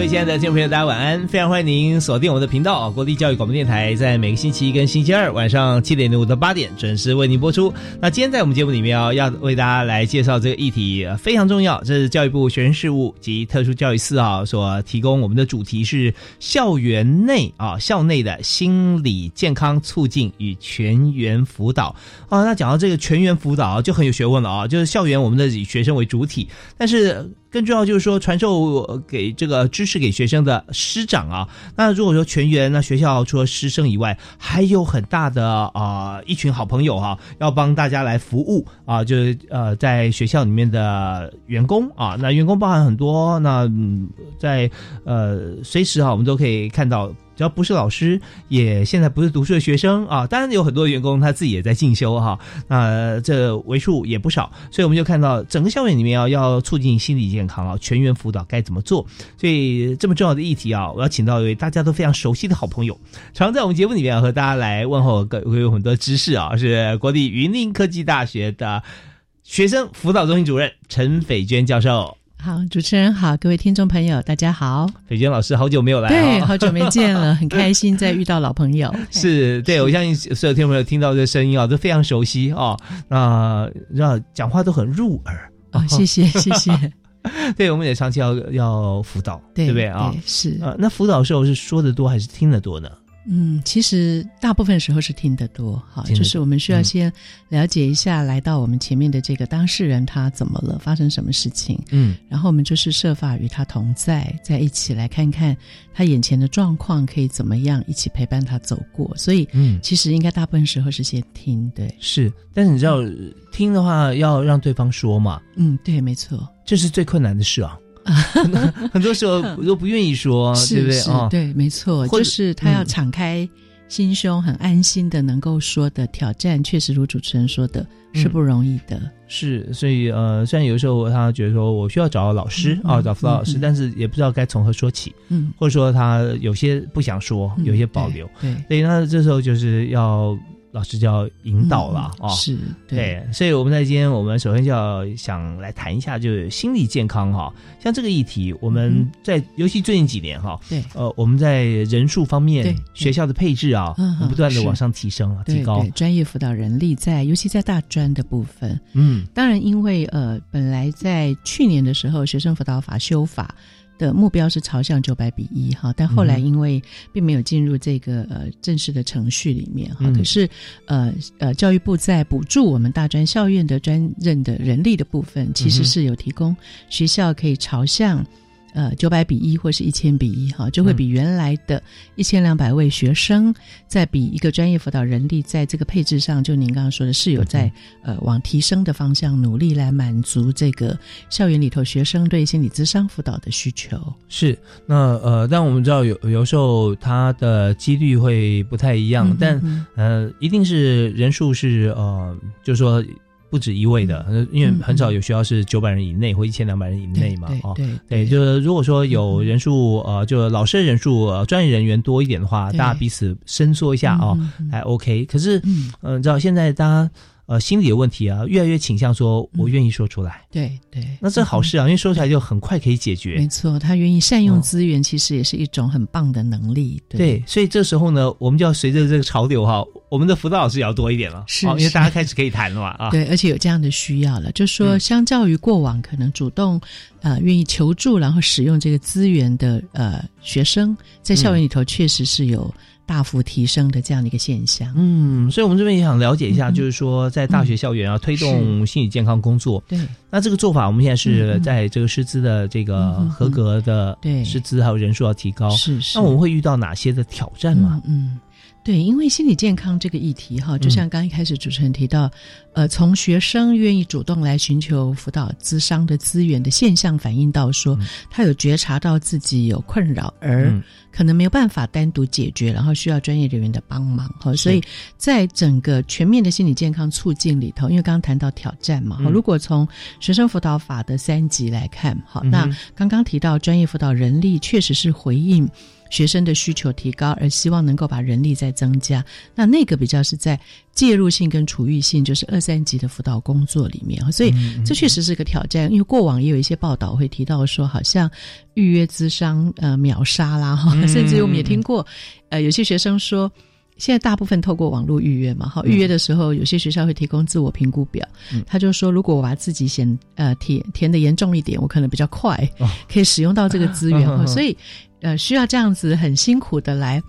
各位亲爱的听众朋友，大家晚安！非常欢迎您锁定我们的频道——国立教育广播电台，在每个星期一跟星期二晚上七点零五到八点准时为您播出。那今天在我们节目里面，要为大家来介绍这个议题非常重要，这是教育部学生事务及特殊教育司啊所提供我们的主题是校园内啊校内的心理健康促进与全员辅导啊。那讲到这个全员辅导就很有学问了啊，就是校园我们的以学生为主体，但是。更重要就是说，传授给这个知识给学生的师长啊。那如果说全员，那学校除了师生以外，还有很大的啊一群好朋友哈，要帮大家来服务啊，就是呃在学校里面的员工啊。那员工包含很多，那在呃随时哈，我们都可以看到。只要不是老师，也现在不是读书的学生啊，当然有很多员工他自己也在进修哈，那这为数也不少，所以我们就看到整个校园里面啊，要促进心理健康啊，全员辅导该怎么做？所以这么重要的议题啊，我要请到一位大家都非常熟悉的好朋友，常在我们节目里面和大家来问候，各会有很多知识啊，是国立云林科技大学的 学生辅导中心主任陈斐娟教授。好，主持人好，各位听众朋友，大家好。斐娟老师，好久没有来，对，好久没见了，很开心再遇到老朋友。是对，我相信所有听众朋友听到这声音啊，都非常熟悉啊，那让讲话都很入耳哦。谢谢，谢谢。对，我们也长期要要辅导，对不对啊？是啊，那辅导时候是说的多还是听的多呢？嗯，其实大部分时候是听得多，哈，就是我们需要先了解一下来到我们前面的这个当事人他怎么了，发生什么事情，嗯，然后我们就是设法与他同在，在一起来看看他眼前的状况可以怎么样，一起陪伴他走过。所以，嗯，其实应该大部分时候是先听，对，是。但是你知道，听的话要让对方说嘛，嗯，对，没错，这是最困难的事啊。很多时候都不愿意说，对不对啊？对，没错，就是他要敞开心胸，很安心的能够说的挑战，确实如主持人说的，是不容易的。是，所以呃，虽然有时候他觉得说我需要找老师啊，找辅导老师，但是也不知道该从何说起，嗯，或者说他有些不想说，有些保留，对，所以那这时候就是要。老师就要引导了啊，是对，所以我们在今天，我们首先就要想来谈一下，就是心理健康哈。像这个议题，我们在尤其最近几年哈，对，呃，我们在人数方面，学校的配置啊，不断的往上提升啊，提高。专业辅导人力在，尤其在大专的部分，嗯，当然因为呃，本来在去年的时候，学生辅导法修法。的目标是朝向九百比一哈，但后来因为并没有进入这个呃正式的程序里面哈，可是呃呃教育部在补助我们大专校院的专任的人力的部分，其实是有提供学校可以朝向。呃，九百比一或是一千比一，哈，就会比原来的一千两百位学生，再比一个专业辅导人力，在这个配置上，就您刚刚说的是有在呃往提升的方向努力来满足这个校园里头学生对心理咨商辅导的需求。是，那呃，但我们知道有有时候它的几率会不太一样，但呃，一定是人数是呃，就是说。不止一位的，因为很少有学校是九百人以内或一千两百人以内嘛，哦，对对，就是如果说有人数呃，就老师人数、专业人员多一点的话，大家彼此伸缩一下啊，还 OK。可是，嗯，你知道现在大家。呃，心理的问题啊，越来越倾向说，我愿意说出来。对对，那这好事啊，因为说出来就很快可以解决。没错，他愿意善用资源，其实也是一种很棒的能力。对，所以这时候呢，我们就要随着这个潮流哈，我们的辅导老师也要多一点了，是，因为大家开始可以谈了嘛啊。对，而且有这样的需要了，就说相较于过往可能主动呃愿意求助，然后使用这个资源的呃学生，在校园里头确实是有。大幅提升的这样的一个现象。嗯，所以我们这边也想了解一下，就是说在大学校园要推动心理健康工作，对，那这个做法我们现在是在这个师资的这个合格的对师资还有人数要提高，是是，那我们会遇到哪些的挑战吗？嗯。对，因为心理健康这个议题哈，就像刚一开始主持人提到，呃，从学生愿意主动来寻求辅导、咨商的资源的现象，反映到说他有觉察到自己有困扰，而可能没有办法单独解决，然后需要专业人员的帮忙哈。所以在整个全面的心理健康促进里头，因为刚刚谈到挑战嘛，如果从学生辅导法的三级来看，好，那刚刚提到专业辅导人力确实是回应。学生的需求提高，而希望能够把人力再增加，那那个比较是在介入性跟处遇性，就是二三级的辅导工作里面。所以这确实是个挑战。因为过往也有一些报道会提到说，好像预约资商呃秒杀啦哈，甚至我们也听过呃有些学生说，现在大部分透过网络预约嘛哈，预约的时候有些学校会提供自我评估表，他就说如果我把自己写呃填填的严重一点，我可能比较快可以使用到这个资源哈，所以。呃，需要这样子很辛苦的来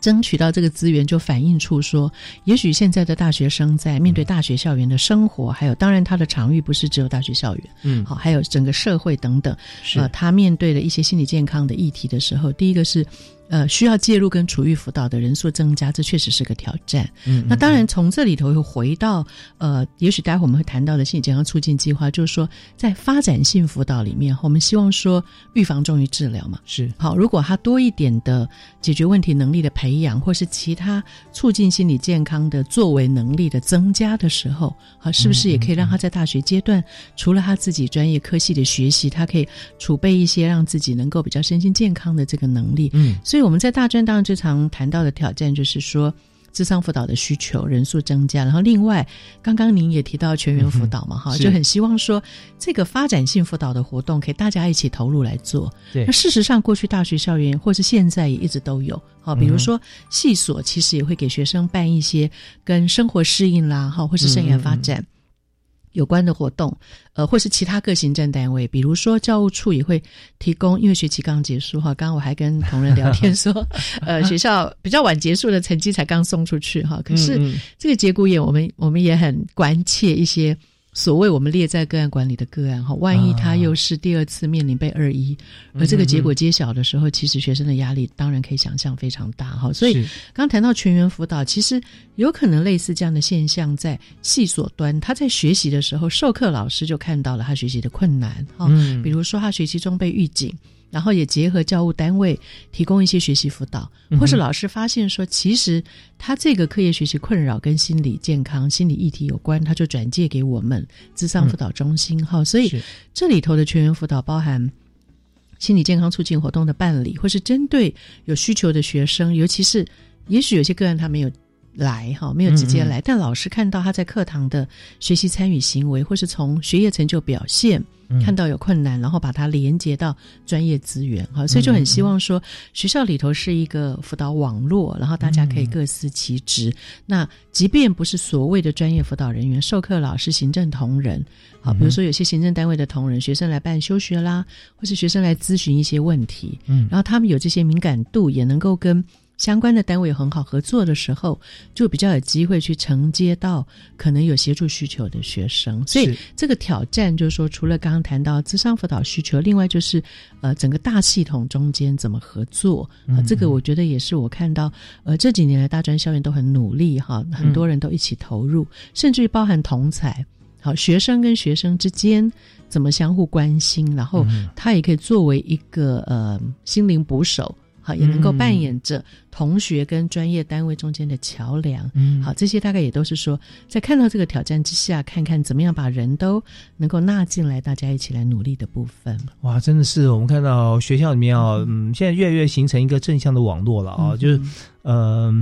争取到这个资源，就反映出说，也许现在的大学生在面对大学校园的生活，还有当然他的场域不是只有大学校园，嗯，好，还有整个社会等等，是他面对的一些心理健康的议题的时候，第一个是。呃，需要介入跟处遇辅导的人数增加，这确实是个挑战。嗯，那当然从这里头又回到呃，也许待会我们会谈到的心理健康促进计划，就是说在发展性辅导里面，我们希望说预防重于治疗嘛。是好，如果他多一点的解决问题能力的培养，或是其他促进心理健康的作为能力的增加的时候，好，是不是也可以让他在大学阶段，除了他自己专业科系的学习，他可以储备一些让自己能够比较身心健康的这个能力？嗯，所以。我们在大专当然最常谈到的挑战就是说，智商辅导的需求人数增加，然后另外刚刚您也提到全员辅导嘛，哈，就很希望说这个发展性辅导的活动可以大家一起投入来做。对，那事实上过去大学校园或是现在也一直都有，好，比如说系所其实也会给学生办一些跟生活适应啦，哈，或是生涯发展。有关的活动，呃，或是其他各行政单位，比如说教务处也会提供，因为学期刚结束哈，刚刚我还跟同仁聊天说，呃，学校比较晚结束的成绩才刚送出去哈，可是这个节骨眼，我们我们也很关切一些。所谓我们列在个案管理的个案哈，万一他又是第二次面临被二一，而这个结果揭晓的时候，其实学生的压力当然可以想象非常大哈。所以刚谈到全员辅导，其实有可能类似这样的现象，在系所端，他在学习的时候，授课老师就看到了他学习的困难哈，比如说他学习中被预警。然后也结合教务单位提供一些学习辅导，或是老师发现说，其实他这个课业学习困扰跟心理健康、心理议题有关，他就转介给我们智商辅导中心哈。所以这里头的全员辅导包含心理健康促进活动的办理，或是针对有需求的学生，尤其是也许有些个案他没有。来哈，没有直接来，但老师看到他在课堂的学习参与行为，或是从学业成就表现看到有困难，然后把它连接到专业资源哈，所以就很希望说学校里头是一个辅导网络，然后大家可以各司其职。那即便不是所谓的专业辅导人员，授课老师、行政同仁，好，比如说有些行政单位的同仁，学生来办休学啦，或是学生来咨询一些问题，嗯，然后他们有这些敏感度，也能够跟。相关的单位很好合作的时候，就比较有机会去承接到可能有协助需求的学生。所以这个挑战就是说，除了刚刚谈到智商辅导需求，另外就是呃整个大系统中间怎么合作啊？这个我觉得也是我看到呃这几年来大专校园都很努力哈，很多人都一起投入，甚至于包含同才好学生跟学生之间怎么相互关心，然后他也可以作为一个呃心灵捕手。好，也能够扮演着同学跟专业单位中间的桥梁。嗯，好，这些大概也都是说，在看到这个挑战之下，看看怎么样把人都能够纳进来，大家一起来努力的部分。哇，真的是我们看到学校里面啊，嗯，现在越来越形成一个正向的网络了啊，就是呃，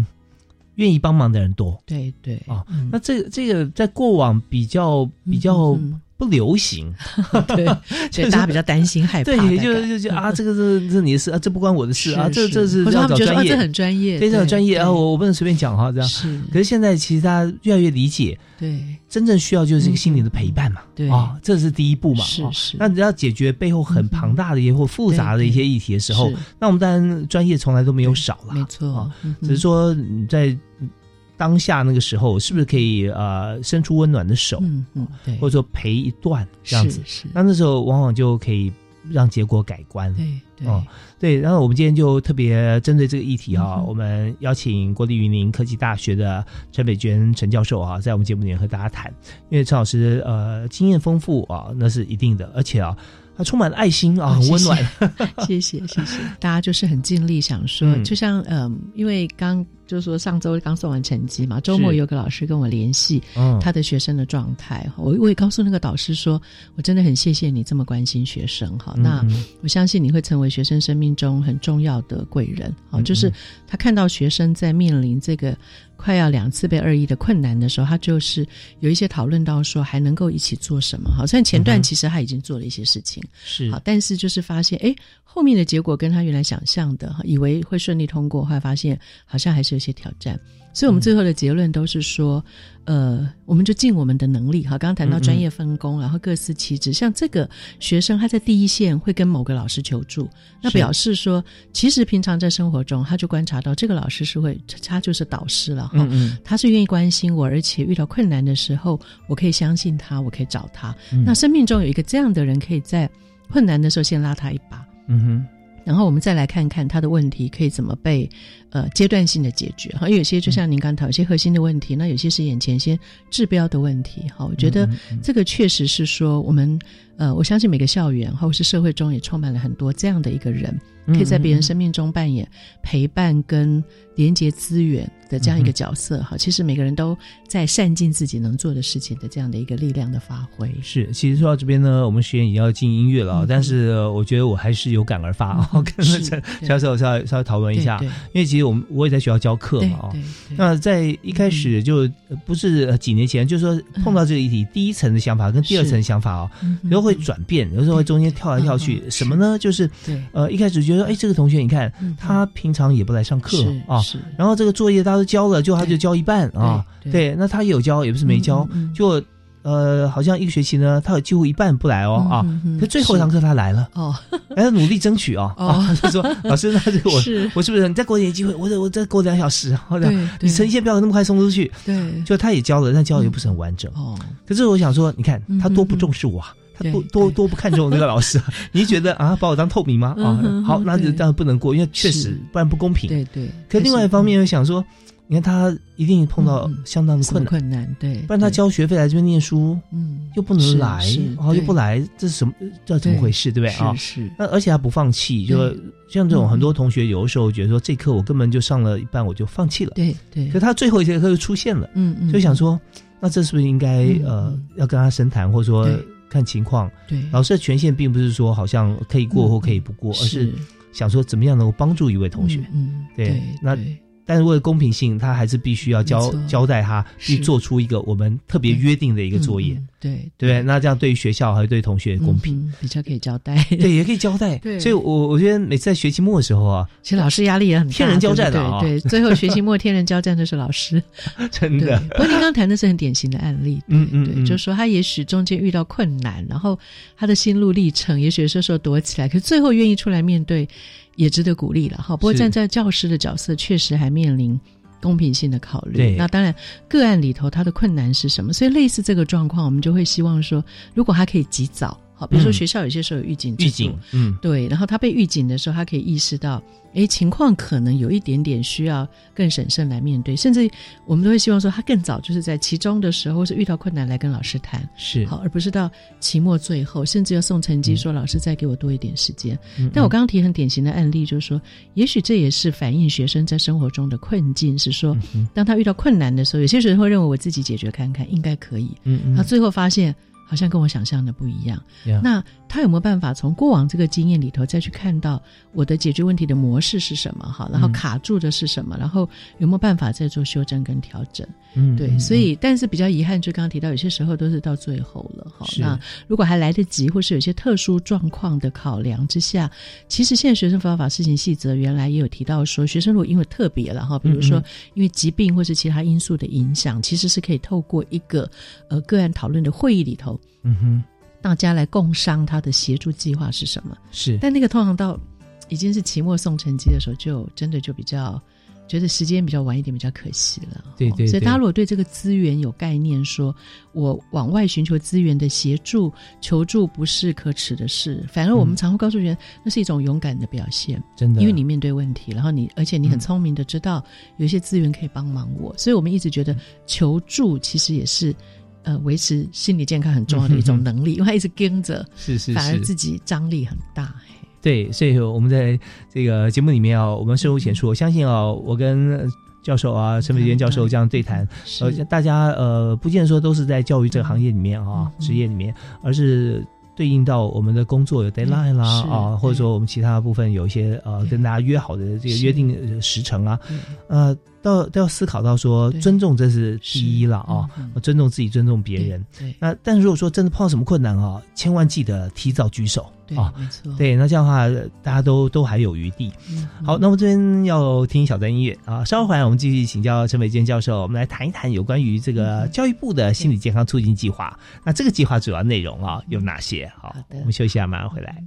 愿意帮忙的人多。对对啊，那这个这个在过往比较比较不流行，对，就大家比较担心害怕，对，就就就啊，这个是这你的事啊，这不关我的事啊，这这是要找专业，这很专业，非常专业啊，我我不能随便讲哈，这样。是。可是现在其实大家越来越理解，对，真正需要就是一个心灵的陪伴嘛，对。啊，这是第一步嘛，是是。那你要解决背后很庞大的一些或复杂的一些议题的时候，那我们当然专业从来都没有少了，没错，只是说你在。当下那个时候，是不是可以呃伸出温暖的手，嗯嗯，对，或者说陪一段这样子，是。那那时候往往就可以让结果改观，对对。哦对。然后我们今天就特别针对这个议题啊，我们邀请国立云林科技大学的陈北娟陈教授啊，在我们节目里面和大家谈，因为陈老师呃经验丰富啊，那是一定的，而且啊。他充满了爱心啊，很温暖。谢谢谢谢，大家就是很尽力想说，就像嗯，因为刚就是说上周刚送完成绩嘛，周末有个老师跟我联系，他的学生的状态，我我也告诉那个导师说，我真的很谢谢你这么关心学生哈，那我相信你会成为学生生命中很重要的贵人好，就是他看到学生在面临这个。快要两次被二一的困难的时候，他就是有一些讨论到说还能够一起做什么。好像前段其实他已经做了一些事情，是。好，但是就是发现，哎，后面的结果跟他原来想象的，以为会顺利通过，后来发现好像还是有些挑战。所以我们最后的结论都是说。呃，我们就尽我们的能力哈。刚刚谈到专业分工，然后各司其职。像这个学生，他在第一线会跟某个老师求助，那表示说，其实平常在生活中，他就观察到这个老师是会，他就是导师了哈。他是愿意关心我，而且遇到困难的时候，我可以相信他，我可以找他。那生命中有一个这样的人，可以在困难的时候先拉他一把。嗯哼。然后我们再来看看他的问题可以怎么被呃阶段性的解决哈，因为有些就像您刚谈，有些核心的问题，那有些是眼前先治标的问题哈。我觉得这个确实是说我们呃，我相信每个校园或者是社会中也充满了很多这样的一个人。可以在别人生命中扮演陪伴跟连接资源的这样一个角色哈，其实每个人都在善尽自己能做的事情的这样的一个力量的发挥。是，其实说到这边呢，我们学院也要进音乐了，但是我觉得我还是有感而发啊，跟陈教授稍微稍微讨论一下，因为其实我们我也在学校教课嘛啊，那在一开始就不是几年前，就是说碰到这个议题，第一层的想法跟第二层想法哦，有时候会转变，有时候会中间跳来跳去，什么呢？就是呃一开始觉得。说哎，这个同学，你看他平常也不来上课啊，然后这个作业大家都交了，就他就交一半啊，对，那他有交，也不是没交，就呃，好像一个学期呢，他有几乎一半不来哦啊，可最后一堂课他来了。哦，还要努力争取哦啊，他说老师，那这个我我是不是你再给我点机会，我我再给我两小时，或者你呈现不要那么快送出去，对，就他也教了，但教的又不是很完整。哦，可是我想说，你看他多不重视我。他多多多不看重那个老师，你觉得啊，把我当透明吗？啊，好，那就当然不能过，因为确实不然不公平。对对。可另外一方面又想说，你看他一定碰到相当的困难，困难对，不然他交学费来这边念书，嗯，又不能来，然后又不来，这是什么？这怎么回事？对不对啊？是。那而且他不放弃，就像这种很多同学有的时候觉得说，这课我根本就上了一半，我就放弃了。对对。可他最后一节课又出现了，嗯嗯，就想说，那这是不是应该呃要跟他深谈，或者说？看情况，对老师的权限并不是说好像可以过或可以不过，而是想说怎么样能够帮助一位同学。嗯，对，那。但是为了公平性，他还是必须要交交代他去做出一个我们特别约定的一个作业，对。对那这样对于学校还是对同学公平，比较可以交代，对，也可以交代。对，所以我我觉得每次在学期末的时候啊，其实老师压力也很大，天人交战的啊。对，最后学期末天人交战的是老师，真的。不过您刚谈的是很典型的案例，嗯嗯，对，就是说他也许中间遇到困难，然后他的心路历程，也许有时候躲起来，可是最后愿意出来面对，也值得鼓励了。哈，不过站在教师的角色，确实还面临。公平性的考虑，那当然个案里头他的困难是什么？所以类似这个状况，我们就会希望说，如果他可以及早。好，比如说学校有些时候有预警，预警，嗯，对，然后他被预警的时候，他可以意识到，哎，情况可能有一点点需要更审慎来面对，甚至我们都会希望说，他更早就是在其中的时候，或是遇到困难来跟老师谈，是。好，而不是到期末最后，甚至要送成绩，说老师再给我多一点时间。但我刚刚提很典型的案例，就是说，也许这也是反映学生在生活中的困境，是说，当他遇到困难的时候，有些学生会认为我自己解决看看应该可以，嗯嗯，他最后发现。好像跟我想象的不一样。那他有没有办法从过往这个经验里头再去看到我的解决问题的模式是什么？哈，然后卡住的是什么？然后有没有办法再做修正跟调整？嗯，对，所以但是比较遗憾，就刚刚提到，有些时候都是到最后了哈。那如果还来得及，或是有些特殊状况的考量之下，其实现在学生辅导法施行细则原来也有提到说，学生如果因为特别了哈，比如说因为疾病或是其他因素的影响，其实是可以透过一个呃个案讨论的会议里头，嗯哼。大家来共商他的协助计划是什么？是，但那个通常到已经是期末送成绩的时候，就真的就比较觉得时间比较晚一点，比较可惜了。对对。所以大家如果对这个资源有概念，说我往外寻求资源的协助求助不是可耻的事，反而我们常会告诉人，那是一种勇敢的表现。真的，因为你面对问题，然后你而且你很聪明的知道有一些资源可以帮忙我，所以我们一直觉得求助其实也是。呃，维持心理健康很重要的一种 能力，因为他一直跟着，是是，反而自己张力很大。对，所以我们在这个节目里面啊，我们深入浅出。我相信啊，我跟教授啊，陈美娟教授这样对谈，呃，大家呃，不见得说都是在教育这个行业里面啊，职业里面，而是对应到我们的工作有 deadline 啦啊，或者说我们其他部分有一些呃，跟大家约好的这个约定时程啊，呃。都都要思考到说，尊重这是第一了啊！尊重自己，尊重别人。对那但是如果说真的碰到什么困难啊，千万记得提早举手啊！没错，对，那这样的话大家都都还有余地。好，那我这边要听小段音乐啊，稍后回来我们继续请教陈伟坚教授，我们来谈一谈有关于这个教育部的心理健康促进计划。那这个计划主要内容啊有哪些？好，我们休息一下，马上回来。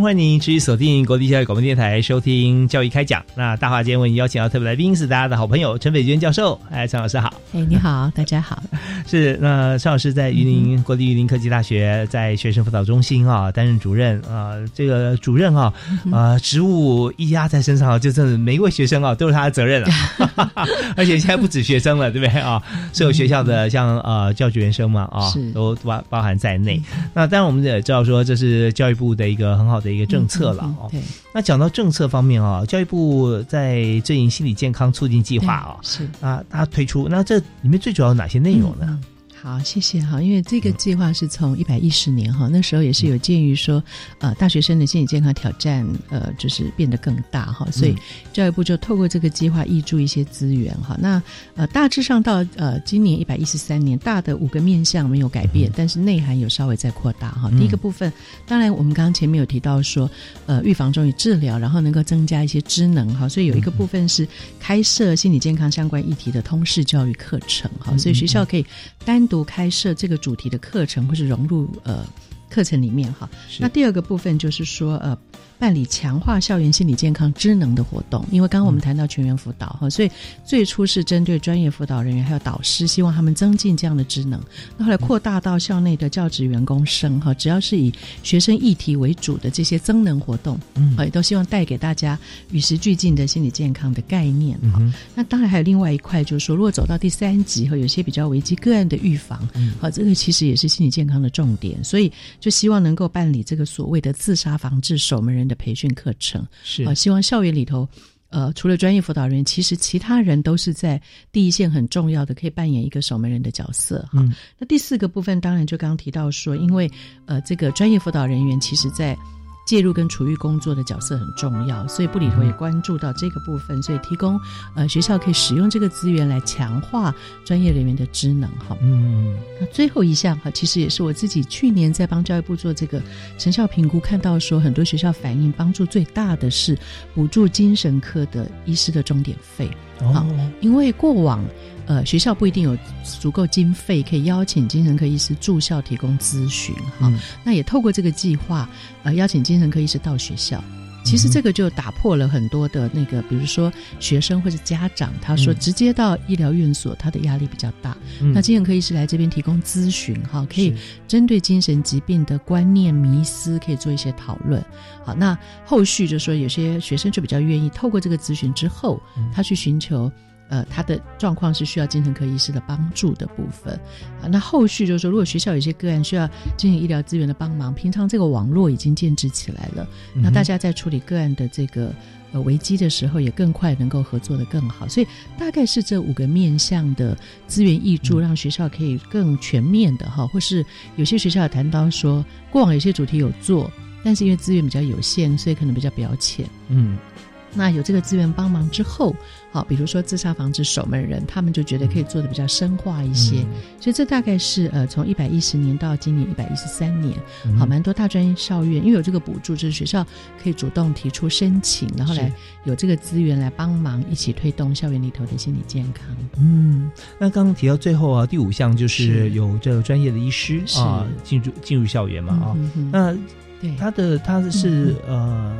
欢迎持续锁定国立教育广播电台收听教育开讲。那大华今天为你邀请到特别来宾是大家的好朋友陈北娟教授。哎，陈老师好。哎，你好，大家好。是那陈老师在榆林国立榆林科技大学在学生辅导中心啊担任主任啊，这个主任啊啊职务一压在身上，就真的每一位学生啊都是他的责任了。而且现在不止学生了，对不对啊？所有学校的像呃教职员生嘛啊，都包包含在内。那当然我们也知道说这是教育部的一个很好的一个。政策了哦，那讲到政策方面啊，教育部在阵营心理健康促进计划啊，是啊，它推出，那这里面最主要哪些内容呢？好，谢谢哈。因为这个计划是从一百一十年哈，那时候也是有鉴于说，呃，大学生的心理健康挑战，呃，就是变得更大哈，所以教育部就透过这个计划挹注一些资源哈。那呃，大致上到呃今年一百一十三年，大的五个面向没有改变，但是内涵有稍微在扩大哈。第一个部分，当然我们刚刚前面有提到说，呃，预防重于治疗，然后能够增加一些知能哈，所以有一个部分是开设心理健康相关议题的通识教育课程哈，所以学校可以单独。开设这个主题的课程，或是融入呃课程里面哈。那第二个部分就是说呃。办理强化校园心理健康知能的活动，因为刚刚我们谈到全员辅导哈，所以最初是针对专业辅导人员还有导师，希望他们增进这样的职能。那后来扩大到校内的教职员工生哈，只要是以学生议题为主的这些增能活动，嗯，也都希望带给大家与时俱进的心理健康的概念哈。那当然还有另外一块，就是说如果走到第三级和有些比较危机个案的预防，好，这个其实也是心理健康的重点，所以就希望能够办理这个所谓的自杀防治守门人。的培训课程是啊，希望校园里头，呃，除了专业辅导人员，其实其他人都是在第一线很重要的，可以扮演一个守门人的角色哈。那第四个部分，当然就刚刚提到说，因为呃，这个专业辅导人员其实在介入跟处遇工作的角色很重要，所以部里头也关注到这个部分，所以提供呃学校可以使用这个资源来强化专业人员的职能哈。嗯，那最后一项哈，其实也是我自己去年在帮教育部做这个成效评估，看到说很多学校反映帮助最大的是补助精神科的医师的钟点费。哦，因为过往。呃，学校不一定有足够经费可以邀请精神科医师住校提供咨询哈。那也透过这个计划，呃，邀请精神科医师到学校。其实这个就打破了很多的那个，比如说学生或者家长，他说直接到医疗院所，他的压力比较大。那精神科医师来这边提供咨询哈，可以针对精神疾病的观念迷思，可以做一些讨论。好，那后续就说有些学生就比较愿意透过这个咨询之后，他去寻求。呃，他的状况是需要精神科医师的帮助的部分啊。那后续就是说，如果学校有些个案需要进行医疗资源的帮忙，平常这个网络已经建制起来了，那大家在处理个案的这个呃危机的时候，也更快能够合作的更好。所以大概是这五个面向的资源挹注，让学校可以更全面的哈。或是有些学校有谈到说，过往有些主题有做，但是因为资源比较有限，所以可能比较表浅。嗯，那有这个资源帮忙之后。好，比如说自杀防治守门人，他们就觉得可以做的比较深化一些，所以这大概是呃从一百一十年到今年一百一十三年，好，蛮多大专校院因为有这个补助，就是学校可以主动提出申请，然后来有这个资源来帮忙一起推动校园里头的心理健康。嗯，那刚刚提到最后啊，第五项就是有这个专业的医师啊进入进入校园嘛啊，那他的他是呃。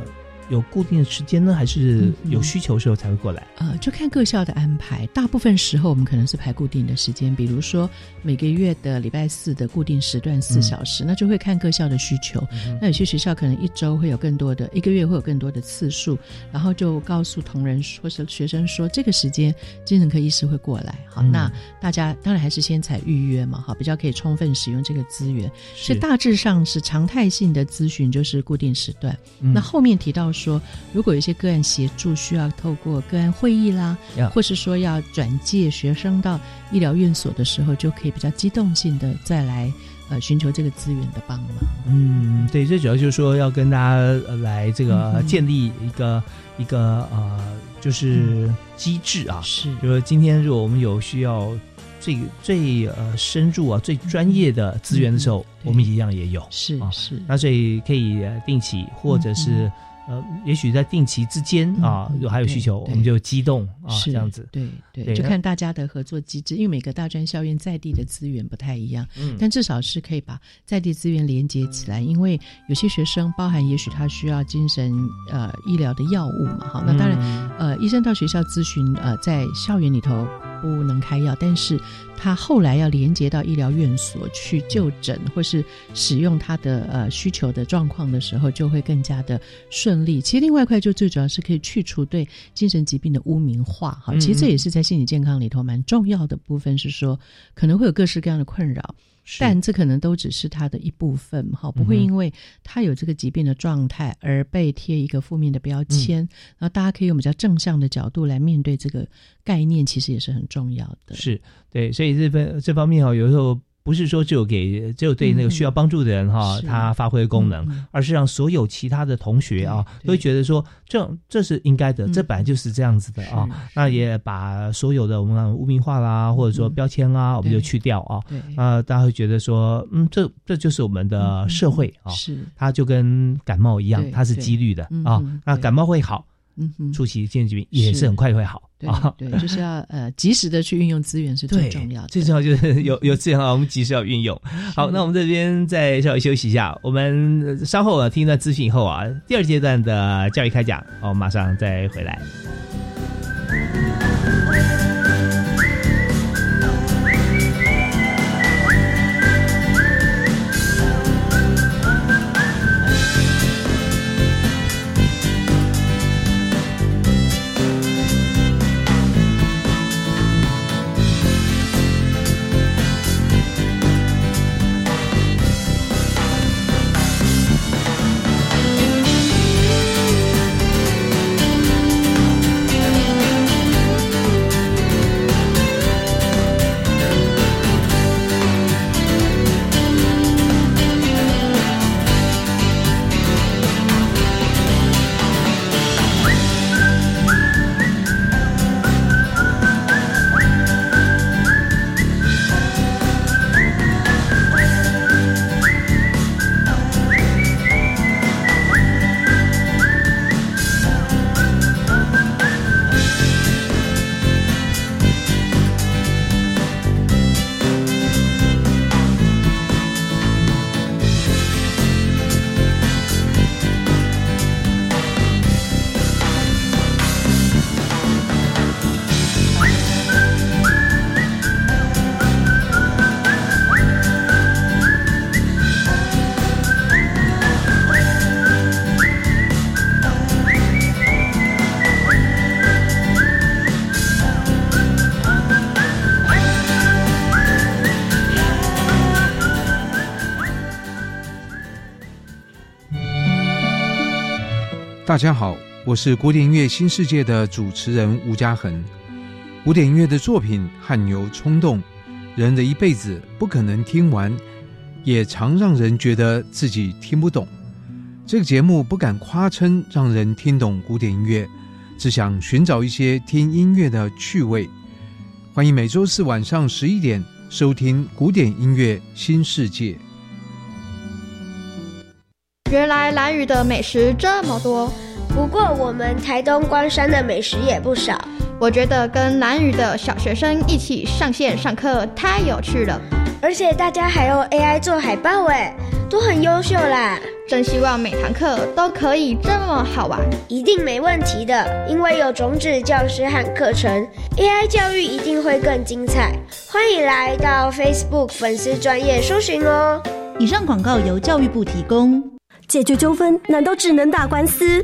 有固定的时间呢，还是有需求时候才会过来？呃，就看各校的安排。大部分时候我们可能是排固定的时间，比如说每个月的礼拜四的固定时段四小时，那就会看各校的需求。那有些学校可能一周会有更多的，一个月会有更多的次数，然后就告诉同仁或是学生说，这个时间精神科医师会过来。好，那大家当然还是先采预约嘛，好，比较可以充分使用这个资源。所以大致上是常态性的咨询，就是固定时段。那后面提到。说，如果有一些个案协助需要透过个案会议啦，或是说要转介学生到医疗院所的时候，就可以比较机动性的再来呃寻求这个资源的帮忙。嗯，对，最主要就是说要跟大家来这个建立一个一个呃，就是机制啊，是，就是今天如果我们有需要最最呃深入啊最专业的资源的时候，我们一样也有，是是，那所以可以定期或者是。呃，也许在定期之间啊，有还有需求，我们就机动啊，这样子。对对，就看大家的合作机制，因为每个大专校院在地的资源不太一样，嗯，但至少是可以把在地资源连接起来。因为有些学生，包含也许他需要精神呃医疗的药物嘛，哈，那当然呃，医生到学校咨询呃，在校园里头不能开药，但是。他后来要连接到医疗院所去就诊，或是使用他的呃需求的状况的时候，就会更加的顺利。其实另外一块就最主要是可以去除对精神疾病的污名化，哈，其实这也是在心理健康里头蛮重要的部分，是说可能会有各式各样的困扰。但这可能都只是他的一部分，哈，不会因为他有这个疾病的状态而被贴一个负面的标签。然后大家可以用比较正向的角度来面对这个概念，其实也是很重要的。是对，所以这份这方面哈，有时候。不是说只有给只有对那个需要帮助的人哈，他发挥功能，而是让所有其他的同学啊，都会觉得说这这是应该的，这本来就是这样子的啊。那也把所有的我们污名化啦，或者说标签啊，我们就去掉啊。啊，大家会觉得说，嗯，这这就是我们的社会啊，是它就跟感冒一样，它是几率的啊。那感冒会好。嗯哼，初期精神疾病也是很快就会好对，对，就是要呃及时的去运用资源是最重要的，最重要就是有有资源啊，我们及时要运用。好，那我们这边再稍微休息一下，我们稍后啊听一段资讯以后啊，第二阶段的教育开讲，我马上再回来。大家好，我是古典音乐新世界的主持人吴嘉恒。古典音乐的作品汗牛充栋，人的一辈子不可能听完，也常让人觉得自己听不懂。这个节目不敢夸称让人听懂古典音乐，只想寻找一些听音乐的趣味。欢迎每周四晚上十一点收听《古典音乐新世界》。原来蓝雨的美食这么多，不过我们台东关山的美食也不少。我觉得跟南屿的小学生一起上线上课太有趣了，而且大家还用 AI 做海报，哎，都很优秀啦！真希望每堂课都可以这么好玩，一定没问题的，因为有种子教师和课程，AI 教育一定会更精彩。欢迎来到 Facebook 粉丝专业搜寻哦。以上广告由教育部提供。解决纠纷难道只能打官司？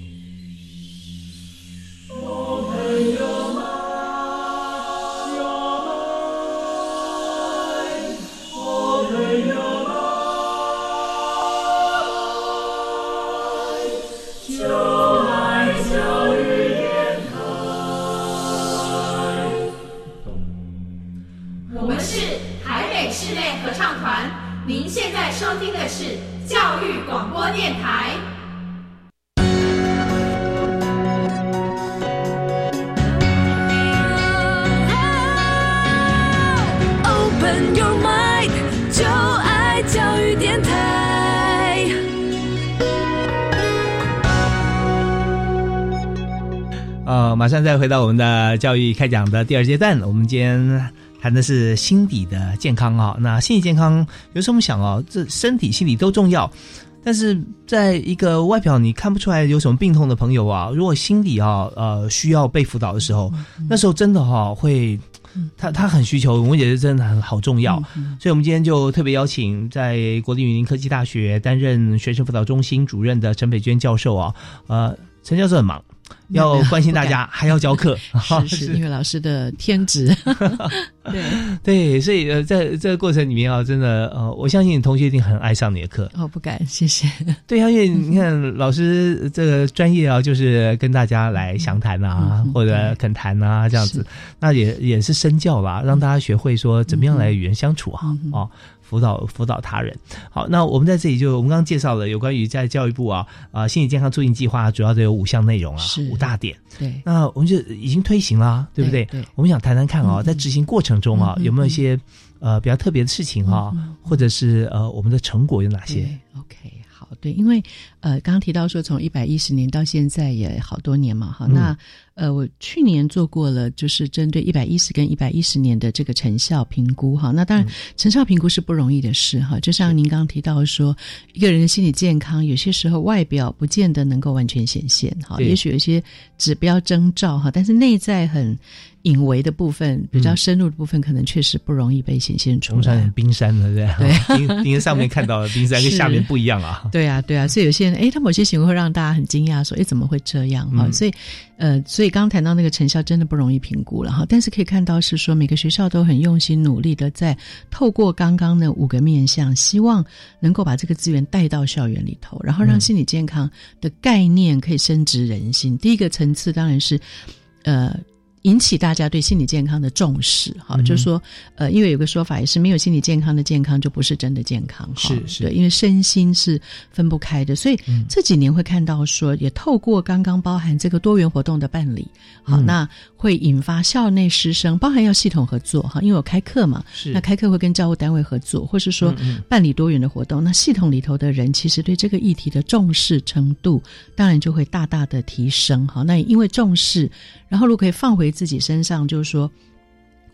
收听的是教育广播电台。Open your mind，就爱教育电台呃，马上再回到我们的教育开讲的第二阶段。我们今天谈的是心底的健康啊。那心理健康，有时候我们想哦，这身体、心理都重要。但是在一个外表你看不出来有什么病痛的朋友啊，如果心理啊呃需要被辅导的时候，那时候真的哈会，他他很需求，我们觉得真的很好重要。所以，我们今天就特别邀请在国立云林科技大学担任学生辅导中心主任的陈北娟教授啊，呃，陈教授很忙。要关心大家，还要教课，是 是，因为老师的天职。对对，所以呃，在这个过程里面啊，真的呃，我相信同学一定很爱上你的课。哦，不敢，谢谢。对啊，因为你看老师这个专业啊，就是跟大家来详谈啊，或者恳谈啊，这样子，那也也是身教吧，让大家学会说怎么样来与人相处啊，哦。辅导辅导他人，好，那我们在这里就我们刚刚介绍了有关于在教育部啊啊心理健康促进计划，主要都有五项内容啊，五大点。对，那我们就已经推行了，对不对？对，我们想谈谈看啊，在执行过程中啊，有没有一些呃比较特别的事情哈，或者是呃我们的成果有哪些？OK。对，因为呃，刚刚提到说从一百一十年到现在也好多年嘛，哈，那呃，我去年做过了，就是针对一百一十跟一百一十年的这个成效评估，哈，那当然成效评估是不容易的事，哈，就像您刚刚提到说，一个人的心理健康，有些时候外表不见得能够完全显现，哈，也许有些指标征兆，哈，但是内在很。隐微的部分，比较深入的部分，可能确实不容易被显现出来。冰山对不对？对，冰冰上面看到的冰山跟下面不一样啊。对啊，对啊，所以有些人，哎，他某些行为会让大家很惊讶，说，哎，怎么会这样？哈，所以，呃，所以刚刚谈到那个成效，真的不容易评估了哈。但是可以看到是说，每个学校都很用心努力的在透过刚刚的五个面向，希望能够把这个资源带到校园里头，然后让心理健康的概念可以深植人心。第一个层次当然是，呃。引起大家对心理健康的重视，哈，就是说，呃，因为有个说法也是，没有心理健康的健康就不是真的健康，是是，对，因为身心是分不开的，所以这几年会看到说，也透过刚刚包含这个多元活动的办理，好，那会引发校内师生，包含要系统合作，哈，因为我开课嘛，是，那开课会跟教务单位合作，或是说办理多元的活动，那系统里头的人其实对这个议题的重视程度，当然就会大大的提升，哈，那因为重视，然后如果可以放回。自己身上就是说。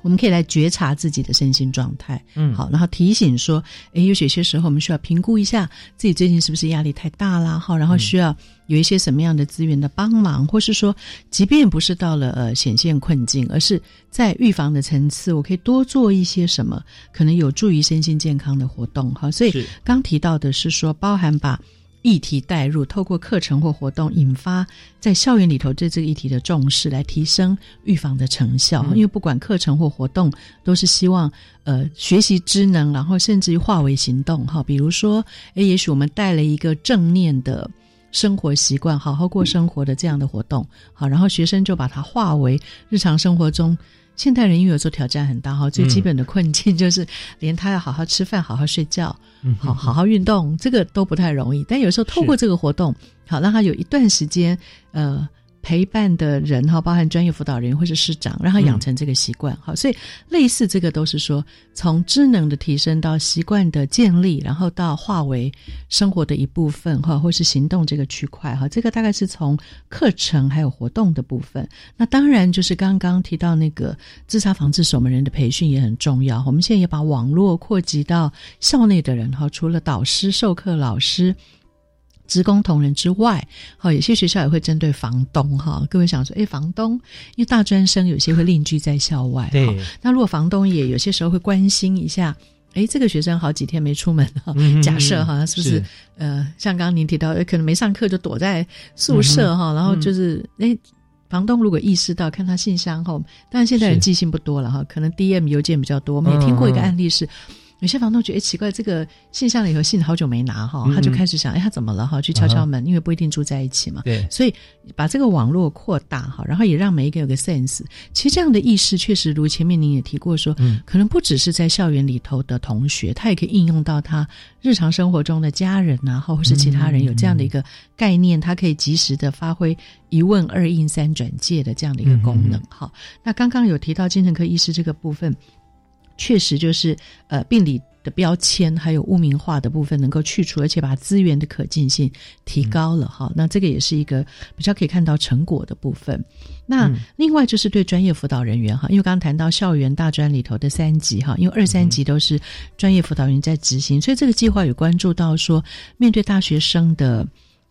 我们可以来觉察自己的身心状态，嗯，好，然后提醒说，诶，有些些时候我们需要评估一下自己最近是不是压力太大啦，好，然后需要有一些什么样的资源的帮忙，或是说，即便不是到了呃显现困境，而是在预防的层次，我可以多做一些什么，可能有助于身心健康的活动，哈，所以刚提到的是说，包含把。议题带入，透过课程或活动引发在校园里头对这个议题的重视，来提升预防的成效。因为不管课程或活动，都是希望呃学习知能，然后甚至于化为行动。哈，比如说，诶，也许我们带了一个正念的生活习惯，好好过生活的这样的活动，好，然后学生就把它化为日常生活中。现代人因为有时候挑战很大哈，最基本的困境就是连他要好好吃饭、好好睡觉、好好好运动，这个都不太容易。但有时候透过这个活动，好让他有一段时间，呃。陪伴的人哈，包含专业辅导人员或是师长，让他养成这个习惯哈。所以类似这个都是说，从智能的提升到习惯的建立，然后到化为生活的一部分哈，或是行动这个区块哈。这个大概是从课程还有活动的部分。那当然就是刚刚提到那个自杀防治守门人的培训也很重要。我们现在也把网络扩及到校内的人哈，除了导师、授课老师。职工同仁之外，好，有些学校也会针对房东哈。各位想说，哎，房东，因为大专生有些会另居在校外，对。那如果房东也有些时候会关心一下，哎，这个学生好几天没出门哈，假设哈，是不是？呃，像刚刚您提到，可能没上课就躲在宿舍哈，然后就是，哎，房东如果意识到，看他信箱后，当然现在人记性不多了哈，可能 D M 邮件比较多。我们也听过一个案例是。有些房东觉得奇怪，这个信箱里头信好久没拿哈，他就开始想，哎，他怎么了哈？去敲敲门，因为不一定住在一起嘛。对，所以把这个网络扩大哈，然后也让每一个有个 sense。其实这样的意识确实如前面您也提过说，可能不只是在校园里头的同学，他也可以应用到他日常生活中的家人啊，或是其他人有这样的一个概念，他可以及时的发挥一问二应三转介的这样的一个功能。好，那刚刚有提到精神科医师这个部分。确实就是呃，病理的标签还有污名化的部分能够去除，而且把资源的可进性提高了哈。那这个也是一个比较可以看到成果的部分。那另外就是对专业辅导人员哈，因为刚刚谈到校园大专里头的三级哈，因为二三级都是专业辅导员在执行，所以这个计划有关注到说，面对大学生的。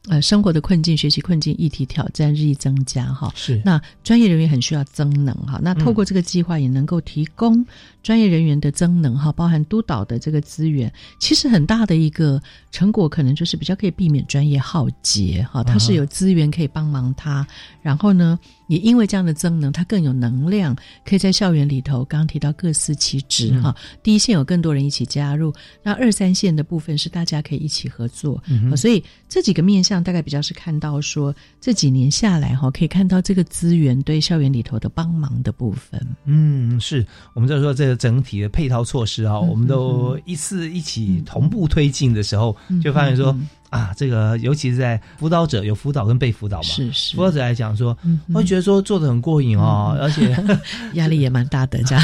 呃，生活的困境、学习困境、议题挑战日益增加，哈，是那专业人员很需要增能，哈，那透过这个计划也能够提供专业人员的增能，哈，包含督导的这个资源，其实很大的一个成果，可能就是比较可以避免专业耗竭，哈，他是有资源可以帮忙他，然后呢。也因为这样的增能，他更有能量，可以在校园里头。刚刚提到各司其职哈，第一线有更多人一起加入，那二三线的部分是大家可以一起合作。所以这几个面向大概比较是看到说这几年下来哈，可以看到这个资源对校园里头的帮忙的部分。嗯，是我们在说这个整体的配套措施啊，我们都一次一起同步推进的时候，就发现说。啊，这个尤其是在辅导者有辅导跟被辅导嘛，是是，辅导者来讲说，会觉得说做的很过瘾哦，而且 压力也蛮大的，这样，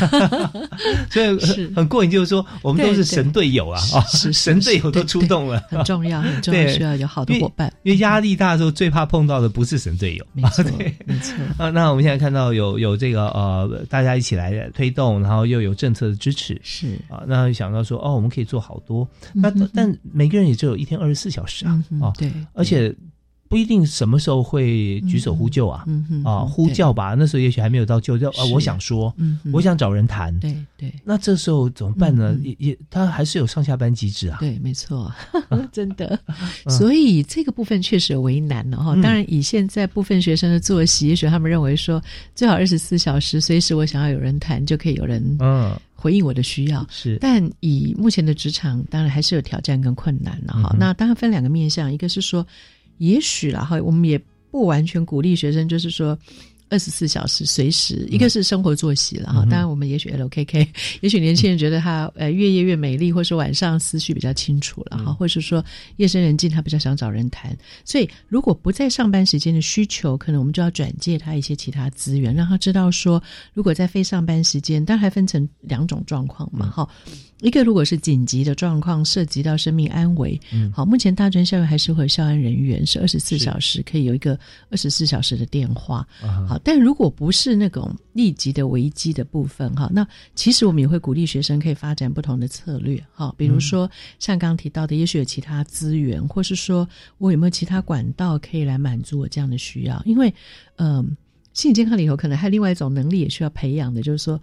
所以很过瘾，就是说我们都是神队友啊，啊，神队友都出动了，很重要，很重要，需要有好的伙伴。因为压力大的时候，最怕碰到的不是神队友，没错，没错。啊，那我们现在看到有有这个呃，大家一起来推动，然后又有政策的支持，是啊，那想到说哦，我们可以做好多，那但每个人也只有一天二十四小时。啊啊，对，而且不一定什么时候会举手呼救啊，啊，呼叫吧，那时候也许还没有到救叫啊。我想说，我想找人谈，对对，那这时候怎么办呢？也也，他还是有上下班机制啊。对，没错，真的。所以这个部分确实有为难了哈。当然，以现在部分学生的作息，也许他们认为说，最好二十四小时，随时我想要有人谈，就可以有人嗯。回应我的需要是，但以目前的职场，当然还是有挑战跟困难了哈。那当然分两个面向，一个是说，也许然后我们也不完全鼓励学生，就是说。二十四小时随时，一个是生活作息了哈。当然，我们也许 LKK，也许年轻人觉得他呃越夜越美丽，或者说晚上思绪比较清楚了哈，或者是说夜深人静他比较想找人谈。所以，如果不在上班时间的需求，可能我们就要转借他一些其他资源，让他知道说，如果在非上班时间，当然还分成两种状况嘛哈。一个如果是紧急的状况，涉及到生命安危，嗯，好，目前大专校园还是会有校安人员是二十四小时可以有一个二十四小时的电话，好。但如果不是那种立即的危机的部分哈，那其实我们也会鼓励学生可以发展不同的策略哈，比如说像刚刚提到的，也许有其他资源，或是说我有没有其他管道可以来满足我这样的需要？因为嗯，心理健康里头可能还有另外一种能力也需要培养的，就是说。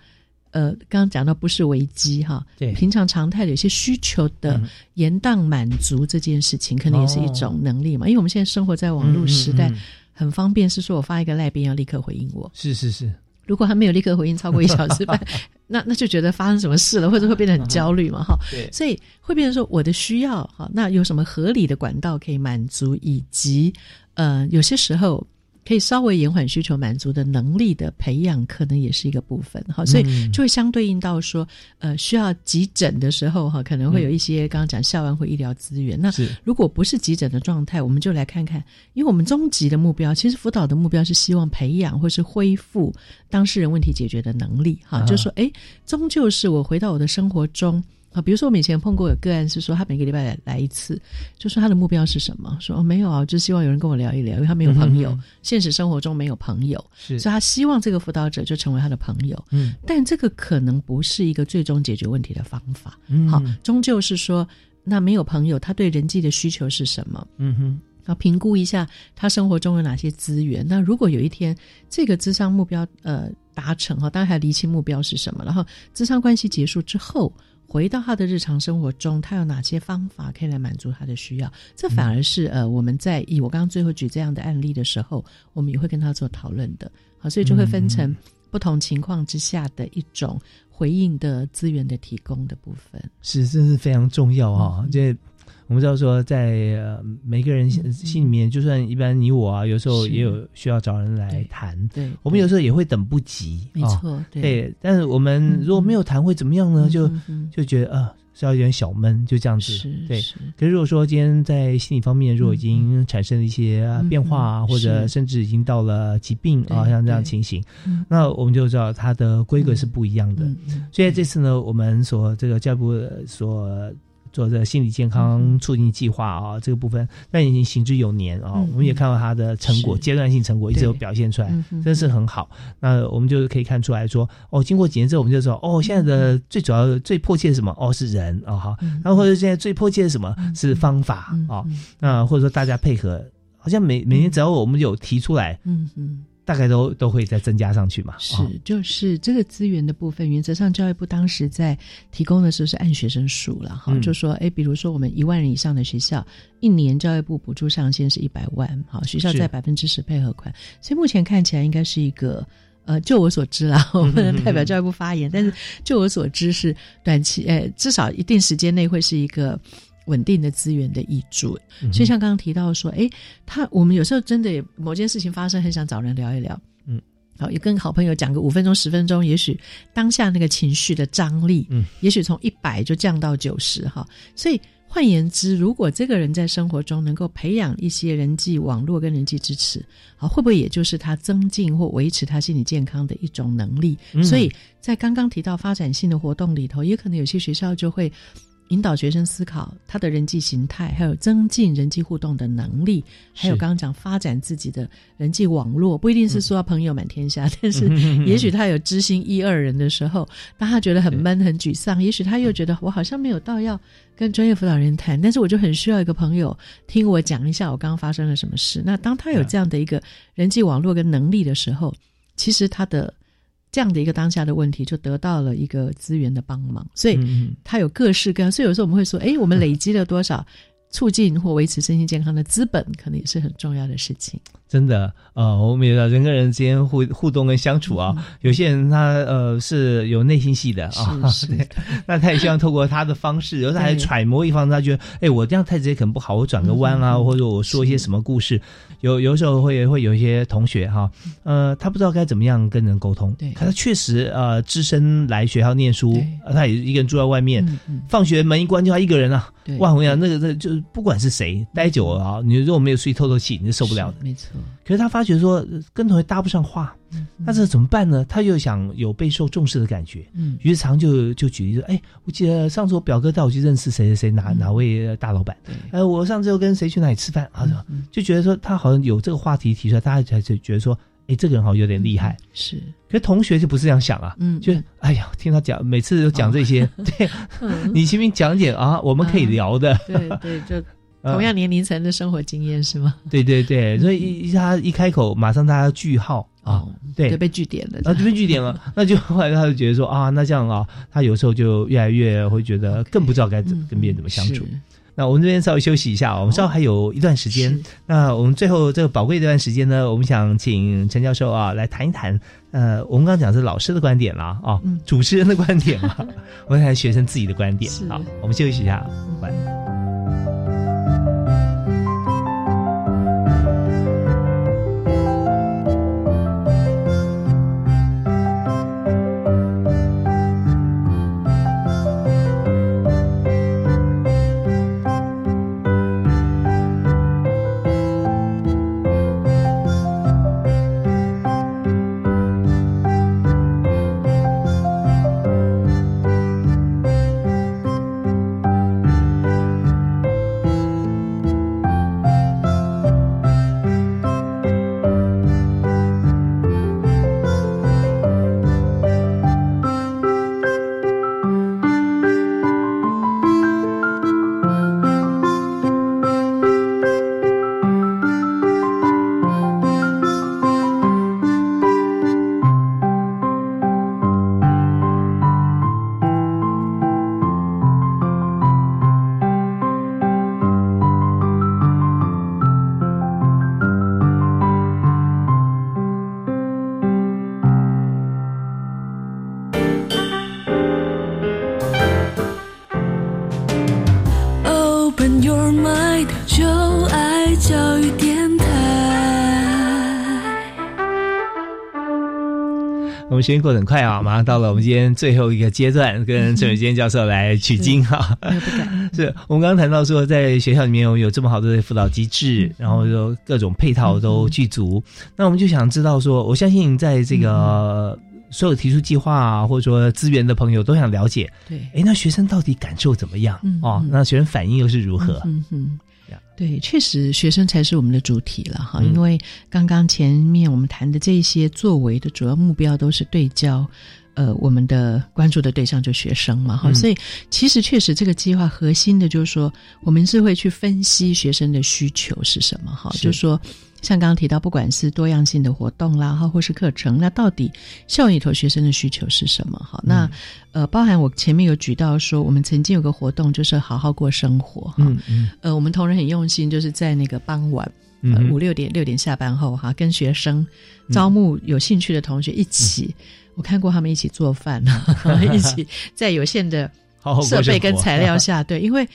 呃，刚刚讲到不是危机哈，对，平常常态的有些需求的延宕满足这件事情，可能也是一种能力嘛。因为我们现在生活在网络时代，很方便，是说我发一个赖边要立刻回应我。是是是，如果他没有立刻回应超过一小时半，那那就觉得发生什么事了，或者会变得很焦虑嘛哈。对，所以会变成说我的需要哈，那有什么合理的管道可以满足，以及呃，有些时候。可以稍微延缓需求满足的能力的培养，可能也是一个部分哈，所以就会相对应到说，呃，需要急诊的时候哈，可能会有一些刚刚讲校安或医疗资源。那如果不是急诊的状态，我们就来看看，因为我们终极的目标，其实辅导的目标是希望培养或是恢复当事人问题解决的能力哈，就是说，哎，终究是我回到我的生活中。啊，比如说我们以前碰过有个案是说，他每个礼拜来来一次，就说他的目标是什么？说哦没有啊，就希望有人跟我聊一聊，因为他没有朋友，现实生活中没有朋友，所以他希望这个辅导者就成为他的朋友。嗯，但这个可能不是一个最终解决问题的方法。好，终究是说，那没有朋友，他对人际的需求是什么？嗯哼，要评估一下他生活中有哪些资源。那如果有一天这个智商目标呃达成哈，当然还厘清目标是什么，然后智商关系结束之后。回到他的日常生活中，他有哪些方法可以来满足他的需要？这反而是呃，我们在以我刚刚最后举这样的案例的时候，我们也会跟他做讨论的。好，所以就会分成不同情况之下的一种回应的资源的提供的部分。是，这是非常重要哈！这。我们知道说，在每个人心心里面，就算一般你我啊，有时候也有需要找人来谈。对，我们有时候也会等不及。没错，对。但是我们如果没有谈，会怎么样呢？就就觉得啊，是要有点小闷，就这样子。对。可是如果说今天在心理方面，如果已经产生了一些变化啊，或者甚至已经到了疾病啊，像这样情形，那我们就知道它的规格是不一样的。所以这次呢，我们所这个教育部所。做这心理健康促进计划啊，这个部分那已经行之有年啊，我们也看到它的成果，阶段性成果一直有表现出来，真是很好。那我们就可以看出来说，哦，经过几年之后，我们就说，哦，现在的最主要、最迫切是什么？哦，是人啊，好。然后或者现在最迫切是什么？是方法啊。那或者说大家配合，好像每每年只要我们有提出来，嗯嗯。大概都都会再增加上去嘛？是，就是这个资源的部分，原则上教育部当时在提供的时候是按学生数了哈，就说，哎，比如说我们一万人以上的学校，一年教育部补助上限是一百万，好，学校在百分之十配合款，所以目前看起来应该是一个，呃，就我所知啦，我不能代表教育部发言，但是就我所知是短期，呃，至少一定时间内会是一个。稳定的资源的益助，所以像刚刚提到说，哎，他我们有时候真的某件事情发生，很想找人聊一聊，嗯，好，也跟好朋友讲个五分钟、十分钟，也许当下那个情绪的张力，嗯，也许从一百就降到九十，哈。所以换言之，如果这个人在生活中能够培养一些人际网络跟人际支持，好，会不会也就是他增进或维持他心理健康的一种能力？所以在刚刚提到发展性的活动里头，也可能有些学校就会。引导学生思考他的人际形态，还有增进人际互动的能力，还有刚刚讲发展自己的人际网络，不一定是说朋友满天下，但是也许他有知心一二人的时候，当他觉得很闷、很沮丧，也许他又觉得我好像没有到要跟专业辅导人谈，但是我就很需要一个朋友听我讲一下我刚刚发生了什么事。那当他有这样的一个人际网络跟能力的时候，其实他的。这样的一个当下的问题，就得到了一个资源的帮忙，所以它有各式各样。所以有时候我们会说，哎，我们累积了多少促进或维持身心健康的资本，可能也是很重要的事情。真的，呃，我们也知道人跟人之间互互动跟相处啊，有些人他呃是有内心戏的啊，那他也希望透过他的方式，有时候还揣摩一方，他觉得，哎，我这样太直接可能不好，我转个弯啊，或者我说一些什么故事，有有时候会会有一些同学哈，呃，他不知道该怎么样跟人沟通，对，他确实呃，只身来学校念书，他也一个人住在外面，放学门一关就他一个人啊，哇，我跟你讲，那个那就是不管是谁待久了啊，你如果没有出去透透气，你是受不了的，没错。可是他发觉说跟同学搭不上话，那这怎么办呢？他又想有备受重视的感觉，嗯，于是常就就举例说：“哎，我记得上次我表哥带我去认识谁谁谁哪哪位大老板，哎，我上次又跟谁去哪里吃饭啊？就觉得说他好像有这个话题提出来，大家才就觉得说，哎，这个人好像有点厉害。是，可是同学就不是这样想啊，嗯，就哎呀，听他讲，每次都讲这些，对，你前面讲解啊，我们可以聊的，对对，就 同样年龄层的生活经验是吗？对对对，所以一他一开口，马上大家句号啊，对，就被句点了，啊，就被句点了，那就后来他就觉得说啊，那这样啊，他有时候就越来越会觉得更不知道该怎跟别人怎么相处。那我们这边稍微休息一下，我们稍后还有一段时间。那我们最后这个宝贵这段时间呢，我们想请陈教授啊来谈一谈。呃，我们刚刚讲是老师的观点啦，啊，主持人的观点嘛，我们谈学生自己的观点。好，我们休息一下，拜。时间过得很快啊，马上到了我们今天最后一个阶段，跟陈伟坚教授来取经哈。是我们刚刚谈到说，在学校里面我们有这么好的辅导机制，然后说各种配套都具足，那我们就想知道说，我相信在这个所有提出计划啊，或者说资源的朋友都想了解，对，哎，那学生到底感受怎么样？哦，那学生反应又是如何？嗯嗯。对，确实学生才是我们的主体了哈，因为刚刚前面我们谈的这些作为的主要目标都是对焦，呃，我们的关注的对象就学生嘛哈，所以其实确实这个计划核心的就是说，我们是会去分析学生的需求是什么哈，就是说。像刚刚提到，不管是多样性的活动啦，哈，或是课程，那到底校园里头学生的需求是什么？哈，那呃，包含我前面有举到说，我们曾经有个活动，就是好好过生活，哈，呃，我们同仁很用心，就是在那个傍晚五六点六点下班后，哈，跟学生招募有兴趣的同学一起，我看过他们一起做饭，一起在有限的设备跟材料下，对，因为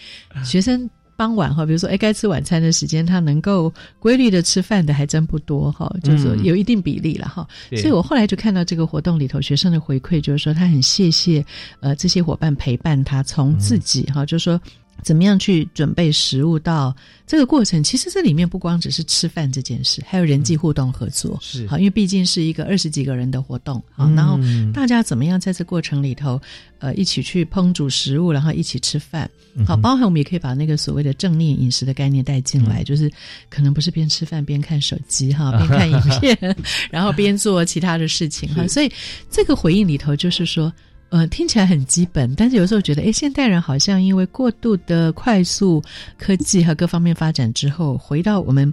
学生。傍晚哈，比如说哎，该吃晚餐的时间，他能够规律的吃饭的还真不多哈，就是有一定比例了哈。所以我后来就看到这个活动里头学生的回馈，就是说他很谢谢呃这些伙伴陪伴他，从自己哈，就是说。怎么样去准备食物？到这个过程，其实这里面不光只是吃饭这件事，还有人际互动合作。是好，因为毕竟是一个二十几个人的活动啊。然后大家怎么样在这过程里头，呃，一起去烹煮食物，然后一起吃饭。好，包含我们也可以把那个所谓的正念饮食的概念带进来，就是可能不是边吃饭边看手机哈，边看影片，然后边做其他的事情哈。所以这个回应里头就是说。呃，听起来很基本，但是有时候觉得，哎，现代人好像因为过度的快速科技和各方面发展之后，回到我们。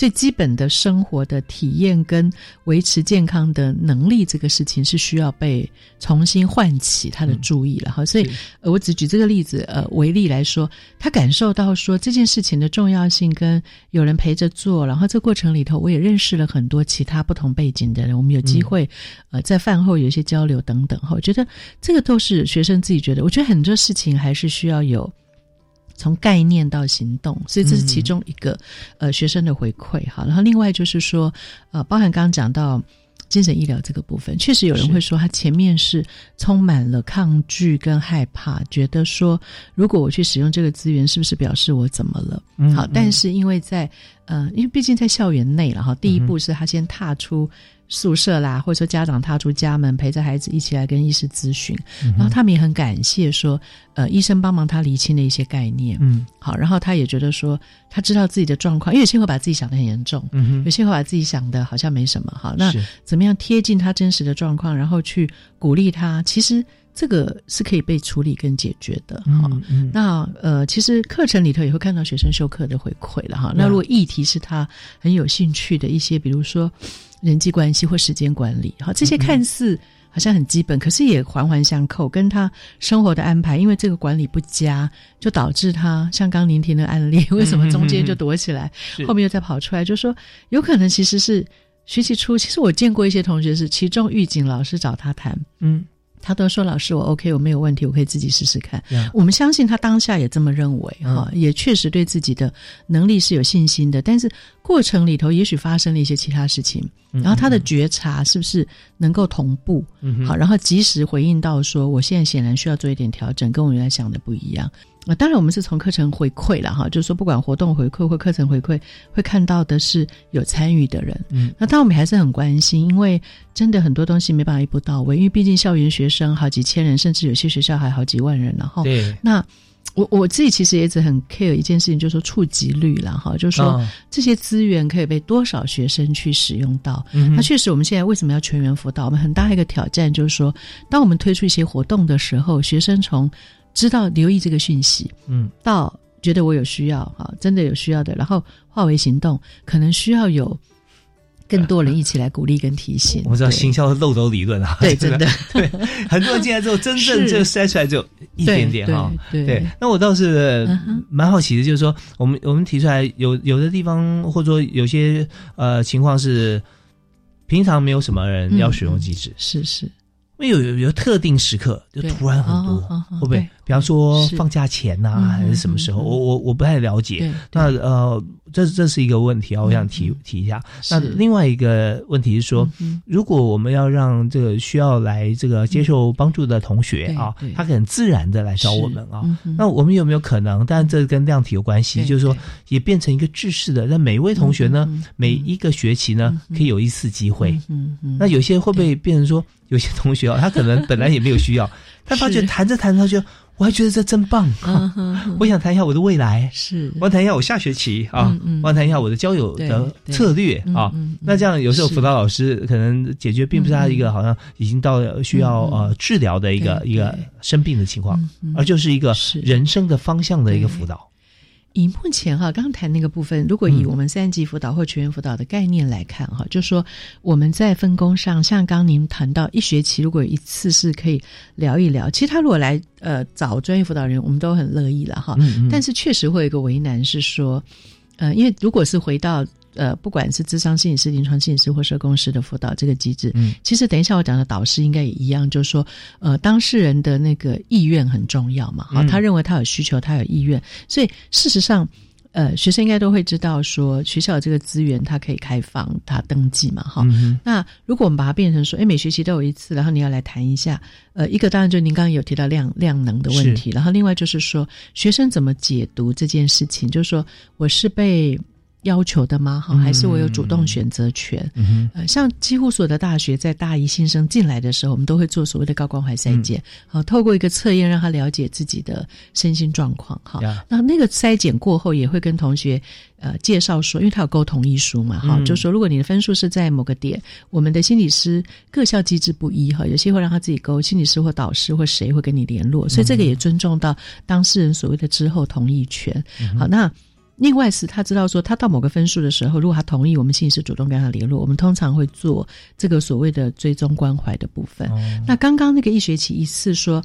最基本的生活的体验跟维持健康的能力，这个事情是需要被重新唤起他的注意了哈。所以，我只举这个例子呃为例来说，他感受到说这件事情的重要性，跟有人陪着做，然后这过程里头，我也认识了很多其他不同背景的人，我们有机会呃在饭后有一些交流等等哈。我觉得这个都是学生自己觉得，我觉得很多事情还是需要有。从概念到行动，所以这是其中一个呃学生的回馈哈。然后另外就是说，呃，包含刚刚讲到精神医疗这个部分，确实有人会说他前面是充满了抗拒跟害怕，觉得说如果我去使用这个资源，是不是表示我怎么了？好，但是因为在呃，因为毕竟在校园内了哈，第一步是他先踏出。宿舍啦，或者说家长踏出家门，陪着孩子一起来跟医师咨询，然后他们也很感谢说，呃，医生帮忙他理清的一些概念，嗯，好，然后他也觉得说，他知道自己的状况，因为有些会把自己想的很严重，嗯有些会把自己想的好像没什么，好，那怎么样贴近他真实的状况，然后去鼓励他，其实这个是可以被处理跟解决的，哈，那呃，其实课程里头也会看到学生修课的回馈了，哈，那如果议题是他很有兴趣的一些，比如说。人际关系或时间管理，哈，这些看似好像很基本，可是也环环相扣，跟他生活的安排，因为这个管理不佳，就导致他像刚您提的案例，为什么中间就躲起来，后面又再跑出来？就说有可能其实是学期初，其实我见过一些同学是其中预警老师找他谈，嗯。他都说：“老师，我 OK，我没有问题，我可以自己试试看。”我们相信他当下也这么认为，哈，也确实对自己的能力是有信心的。但是过程里头也许发生了一些其他事情，然后他的觉察是不是能够同步？好，然后及时回应到说：“我现在显然需要做一点调整，跟我原来想的不一样。”啊，当然我们是从课程回馈了哈，就是说不管活动回馈或课程回馈，会看到的是有参与的人。嗯，那当我们还是很关心，因为真的很多东西没办法一步到位，因为毕竟校园学生好几千人，甚至有些学校还好几万人，然后对，那我我自己其实也一直很 care 一件事情，就是说触及率了哈，就是说这些资源可以被多少学生去使用到。那确实，我们现在为什么要全员辅导？我们很大一个挑战就是说，当我们推出一些活动的时候，学生从知道留意这个讯息，嗯，到觉得我有需要哈，真的有需要的，然后化为行动，可能需要有更多人一起来鼓励跟提醒。我知道行销的漏斗理论啊，对，真的，对，很多人进来之后，真正就筛出来就一点点哈，对。那我倒是蛮好奇的，就是说，我们我们提出来有有的地方，或者说有些呃情况是平常没有什么人要使用机制，是是。因为有有有特定时刻就突然很多，会不会？比方说放假前呐，还是什么时候？我我我不太了解。那呃，这这是一个问题啊，我想提提一下。那另外一个问题是说，如果我们要让这个需要来这个接受帮助的同学啊，他很自然的来找我们啊，那我们有没有可能？但这跟量体有关系，就是说也变成一个制式的，那每一位同学呢，每一个学期呢，可以有一次机会。嗯嗯。那有些会不会变成说？有些同学啊，他可能本来也没有需要，他发觉谈着谈着，就我还觉得这真棒。我想谈一下我的未来，是。我谈一下我下学期啊，我谈一下我的交友的策略啊。那这样有时候辅导老师可能解决并不是他一个好像已经到需要呃治疗的一个一个生病的情况，而就是一个人生的方向的一个辅导。以目前哈，刚谈那个部分，如果以我们三级辅导或全员辅导的概念来看哈，就说我们在分工上，像刚您谈到一学期如果有一次是可以聊一聊，其实他如果来呃找专业辅导人，我们都很乐意了哈。但是确实会有一个为难是说，呃，因为如果是回到。呃，不管是智商心理师、临床心理师或社工师的辅导这个机制，嗯，其实等一下我讲的导师应该也一样，就是说，呃，当事人的那个意愿很重要嘛，好，他认为他有需求，他有意愿，所以事实上，呃，学生应该都会知道说，学校这个资源它可以开放，他登记嘛，哈，那如果我们把它变成说，哎，每学期都有一次，然后你要来谈一下，呃，一个当然就您刚刚有提到量量能的问题，然后另外就是说，学生怎么解读这件事情，就是说我是被。要求的吗？哈，还是我有主动选择权？呃，像几乎所有的大学在大一新生进来的时候，我们都会做所谓的高关怀筛检，好，透过一个测验让他了解自己的身心状况。哈，那那个筛检过后，也会跟同学呃介绍说，因为他有沟同意书嘛，哈，就说如果你的分数是在某个点，我们的心理师各校机制不一，哈，有些会让他自己勾，心理师或导师或谁会跟你联络，所以这个也尊重到当事人所谓的之后同意权。好，那。另外是他知道说，他到某个分数的时候，如果他同意，我们心理师主动跟他联络，我们通常会做这个所谓的追踪关怀的部分。那刚刚那个一学期一次说，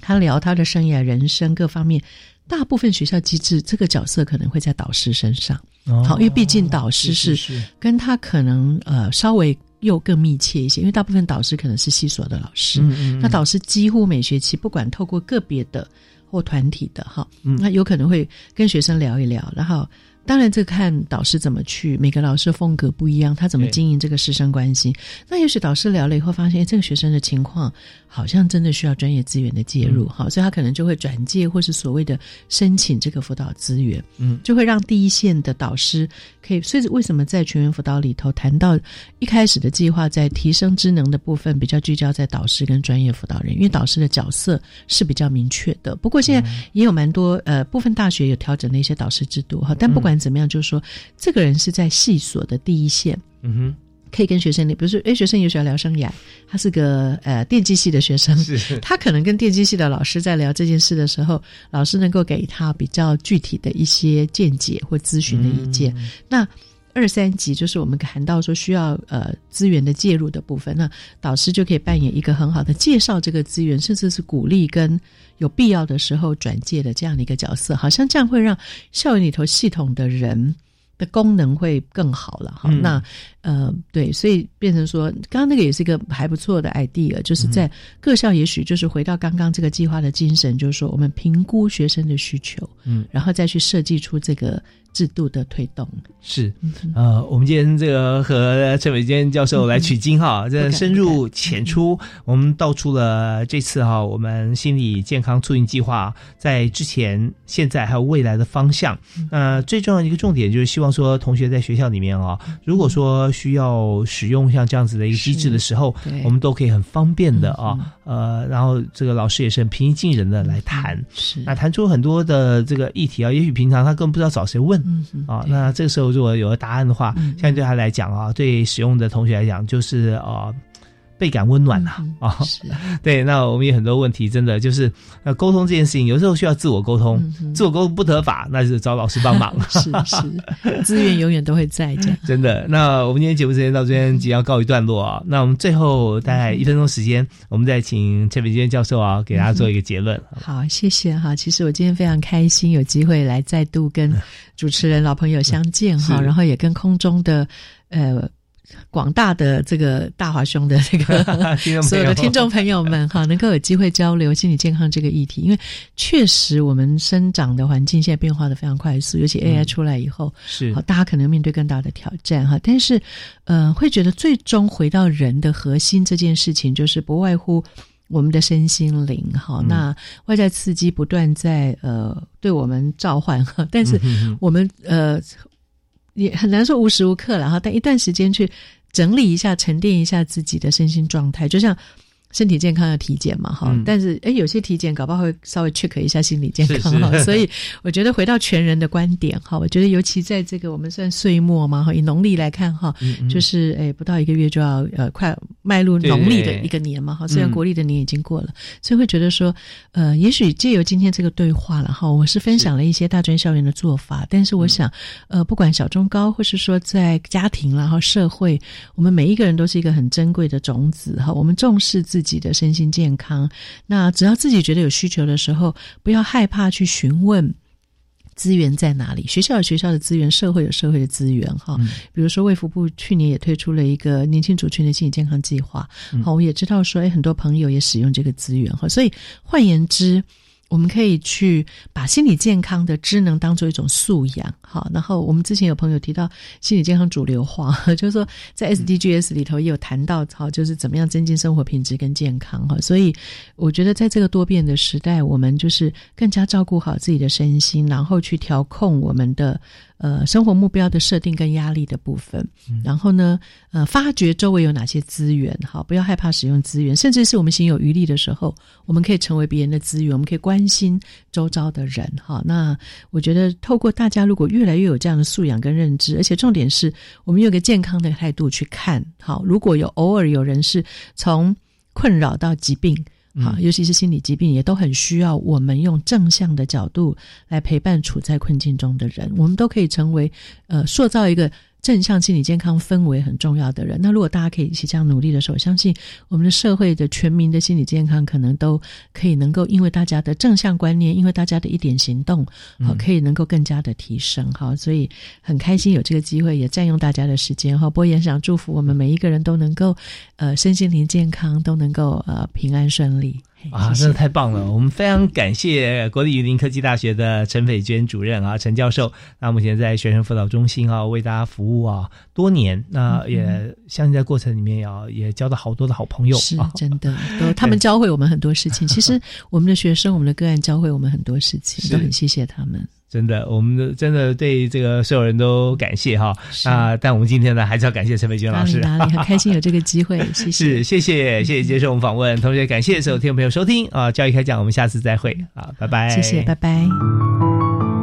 他聊他的生涯、人生各方面，大部分学校机制这个角色可能会在导师身上。好，因为毕竟导师是跟他可能呃稍微又更密切一些，因为大部分导师可能是系所的老师。那导师几乎每学期不管透过个别的。或团体的哈，那有可能会跟学生聊一聊，然后当然这看导师怎么去，每个老师风格不一样，他怎么经营这个师生关系。那也许导师聊了以后，发现这个学生的情况好像真的需要专业资源的介入，哈，所以他可能就会转介或是所谓的申请这个辅导资源，嗯，就会让第一线的导师可以。所以为什么在全员辅导里头谈到一开始的计划，在提升职能的部分比较聚焦在导师跟专业辅导人，因为导师的角色是比较明确的。不过现在也有蛮多呃部分大学有调整的一些导师制度哈，但不管怎么样，就是说这个人是在系所的第一线，嗯哼。可以跟学生，比如说，哎，学生也喜欢聊生涯，他是个呃电机系的学生，他可能跟电机系的老师在聊这件事的时候，老师能够给他比较具体的一些见解或咨询的意见。那二三级就是我们谈到说需要呃资源的介入的部分，那导师就可以扮演一个很好的介绍这个资源，甚至是鼓励跟有必要的时候转介的这样的一个角色，好像这样会让校园里头系统的人。的功能会更好了哈，那呃对，所以变成说，刚刚那个也是一个还不错的 idea，就是在各校也许就是回到刚刚这个计划的精神，就是说我们评估学生的需求，嗯，然后再去设计出这个。制度的推动。是，呃，我们今天这个和陈伟坚教授来取经哈，这深入浅出，我们道出了这次哈我们心理健康促进计划在之前、现在还有未来的方向。那最重要的一个重点就是希望说，同学在学校里面啊，如果说需要使用像这样子的一个机制的时候，我们都可以很方便的啊，呃，然后这个老师也是很平易近人的来谈，是。那谈出很多的这个议题啊，也许平常他根本不知道找谁问。嗯啊，那这个时候如果有了答案的话，相对他来讲啊，对使用的同学来讲，就是啊。倍感温暖呐啊，对，那我们有很多问题，真的就是呃，沟通这件事情，有时候需要自我沟通，自我沟通不得法，那就是找老师帮忙。是是，资源永远都会在 这样。真的，那我们今天节目时间到这边即将告一段落啊。那我们最后大概一分钟时间，我们再请陈炳坚教授啊，给大家做一个结论。好，谢谢哈。其实我今天非常开心，有机会来再度跟主持人老朋友相见哈，然后也跟空中的呃。广大的这个大华兄的这个 所有的听众朋友们哈，能够有机会交流心理健康这个议题，因为确实我们生长的环境现在变化的非常快速，尤其 AI 出来以后，是好大家可能面对更大的挑战哈。但是，呃，会觉得最终回到人的核心这件事情，就是不外乎我们的身心灵哈。那外在刺激不断在呃对我们召唤哈，但是我们呃。也很难说无时无刻了哈，但一段时间去整理一下、沉淀一下自己的身心状态，就像。身体健康要体检嘛，哈，但是哎，有些体检搞不好会稍微 check 一下心理健康哈，所以我觉得回到全人的观点哈，我觉得尤其在这个我们算岁末嘛哈，以农历来看哈，就是哎不到一个月就要呃快迈入农历的一个年嘛哈，虽然国历的年已经过了，所以会觉得说呃，也许借由今天这个对话了哈，我是分享了一些大专校园的做法，但是我想呃，不管小中高或是说在家庭然后社会，我们每一个人都是一个很珍贵的种子哈，我们重视自。自己的身心健康，那只要自己觉得有需求的时候，不要害怕去询问资源在哪里。学校有学校的资源，社会有社会的资源，哈。比如说，卫福部去年也推出了一个年轻族群的心理健康计划，好，我也知道说，哎，很多朋友也使用这个资源，哈。所以换言之。我们可以去把心理健康的知能当做一种素养，好。然后我们之前有朋友提到心理健康主流化，就是说在 SDGs 里头也有谈到，好，就是怎么样增进生活品质跟健康，哈。所以我觉得在这个多变的时代，我们就是更加照顾好自己的身心，然后去调控我们的。呃，生活目标的设定跟压力的部分，然后呢，呃，发掘周围有哪些资源，好，不要害怕使用资源，甚至是我们行有余力的时候，我们可以成为别人的资源，我们可以关心周遭的人，哈。那我觉得，透过大家如果越来越有这样的素养跟认知，而且重点是我们有个健康的态度去看，好，如果有偶尔有人是从困扰到疾病。好，尤其是心理疾病，也都很需要我们用正向的角度来陪伴处在困境中的人。我们都可以成为，呃，塑造一个。正向心理健康氛围很重要的人，那如果大家可以一起这样努力的时候，相信我们的社会的全民的心理健康可能都可以能够因为大家的正向观念，因为大家的一点行动，好可以能够更加的提升哈。所以很开心有这个机会，也占用大家的时间哈。不过也想祝福我们每一个人都能够呃身心灵健康，都能够呃平安顺利。啊，真的太棒了！我们非常感谢国立云林科技大学的陈斐娟主任啊，陈教授。那目前在学生辅导中心啊，为大家服务啊多年。那也相信在过程里面啊，也交到好多的好朋友。是 真的，都他们教会我们很多事情。其实我们的学生，我们的个案教会我们很多事情，都很谢谢他们。真的，我们真的对这个所有人都感谢哈啊！但我们今天呢，还是要感谢陈美娟老师，哪里很开心有这个机会，谢谢，是谢谢谢谢接受我们访问，同时也感谢所有听众朋友收听啊！教育开讲，我们下次再会啊，拜拜，谢谢，拜拜。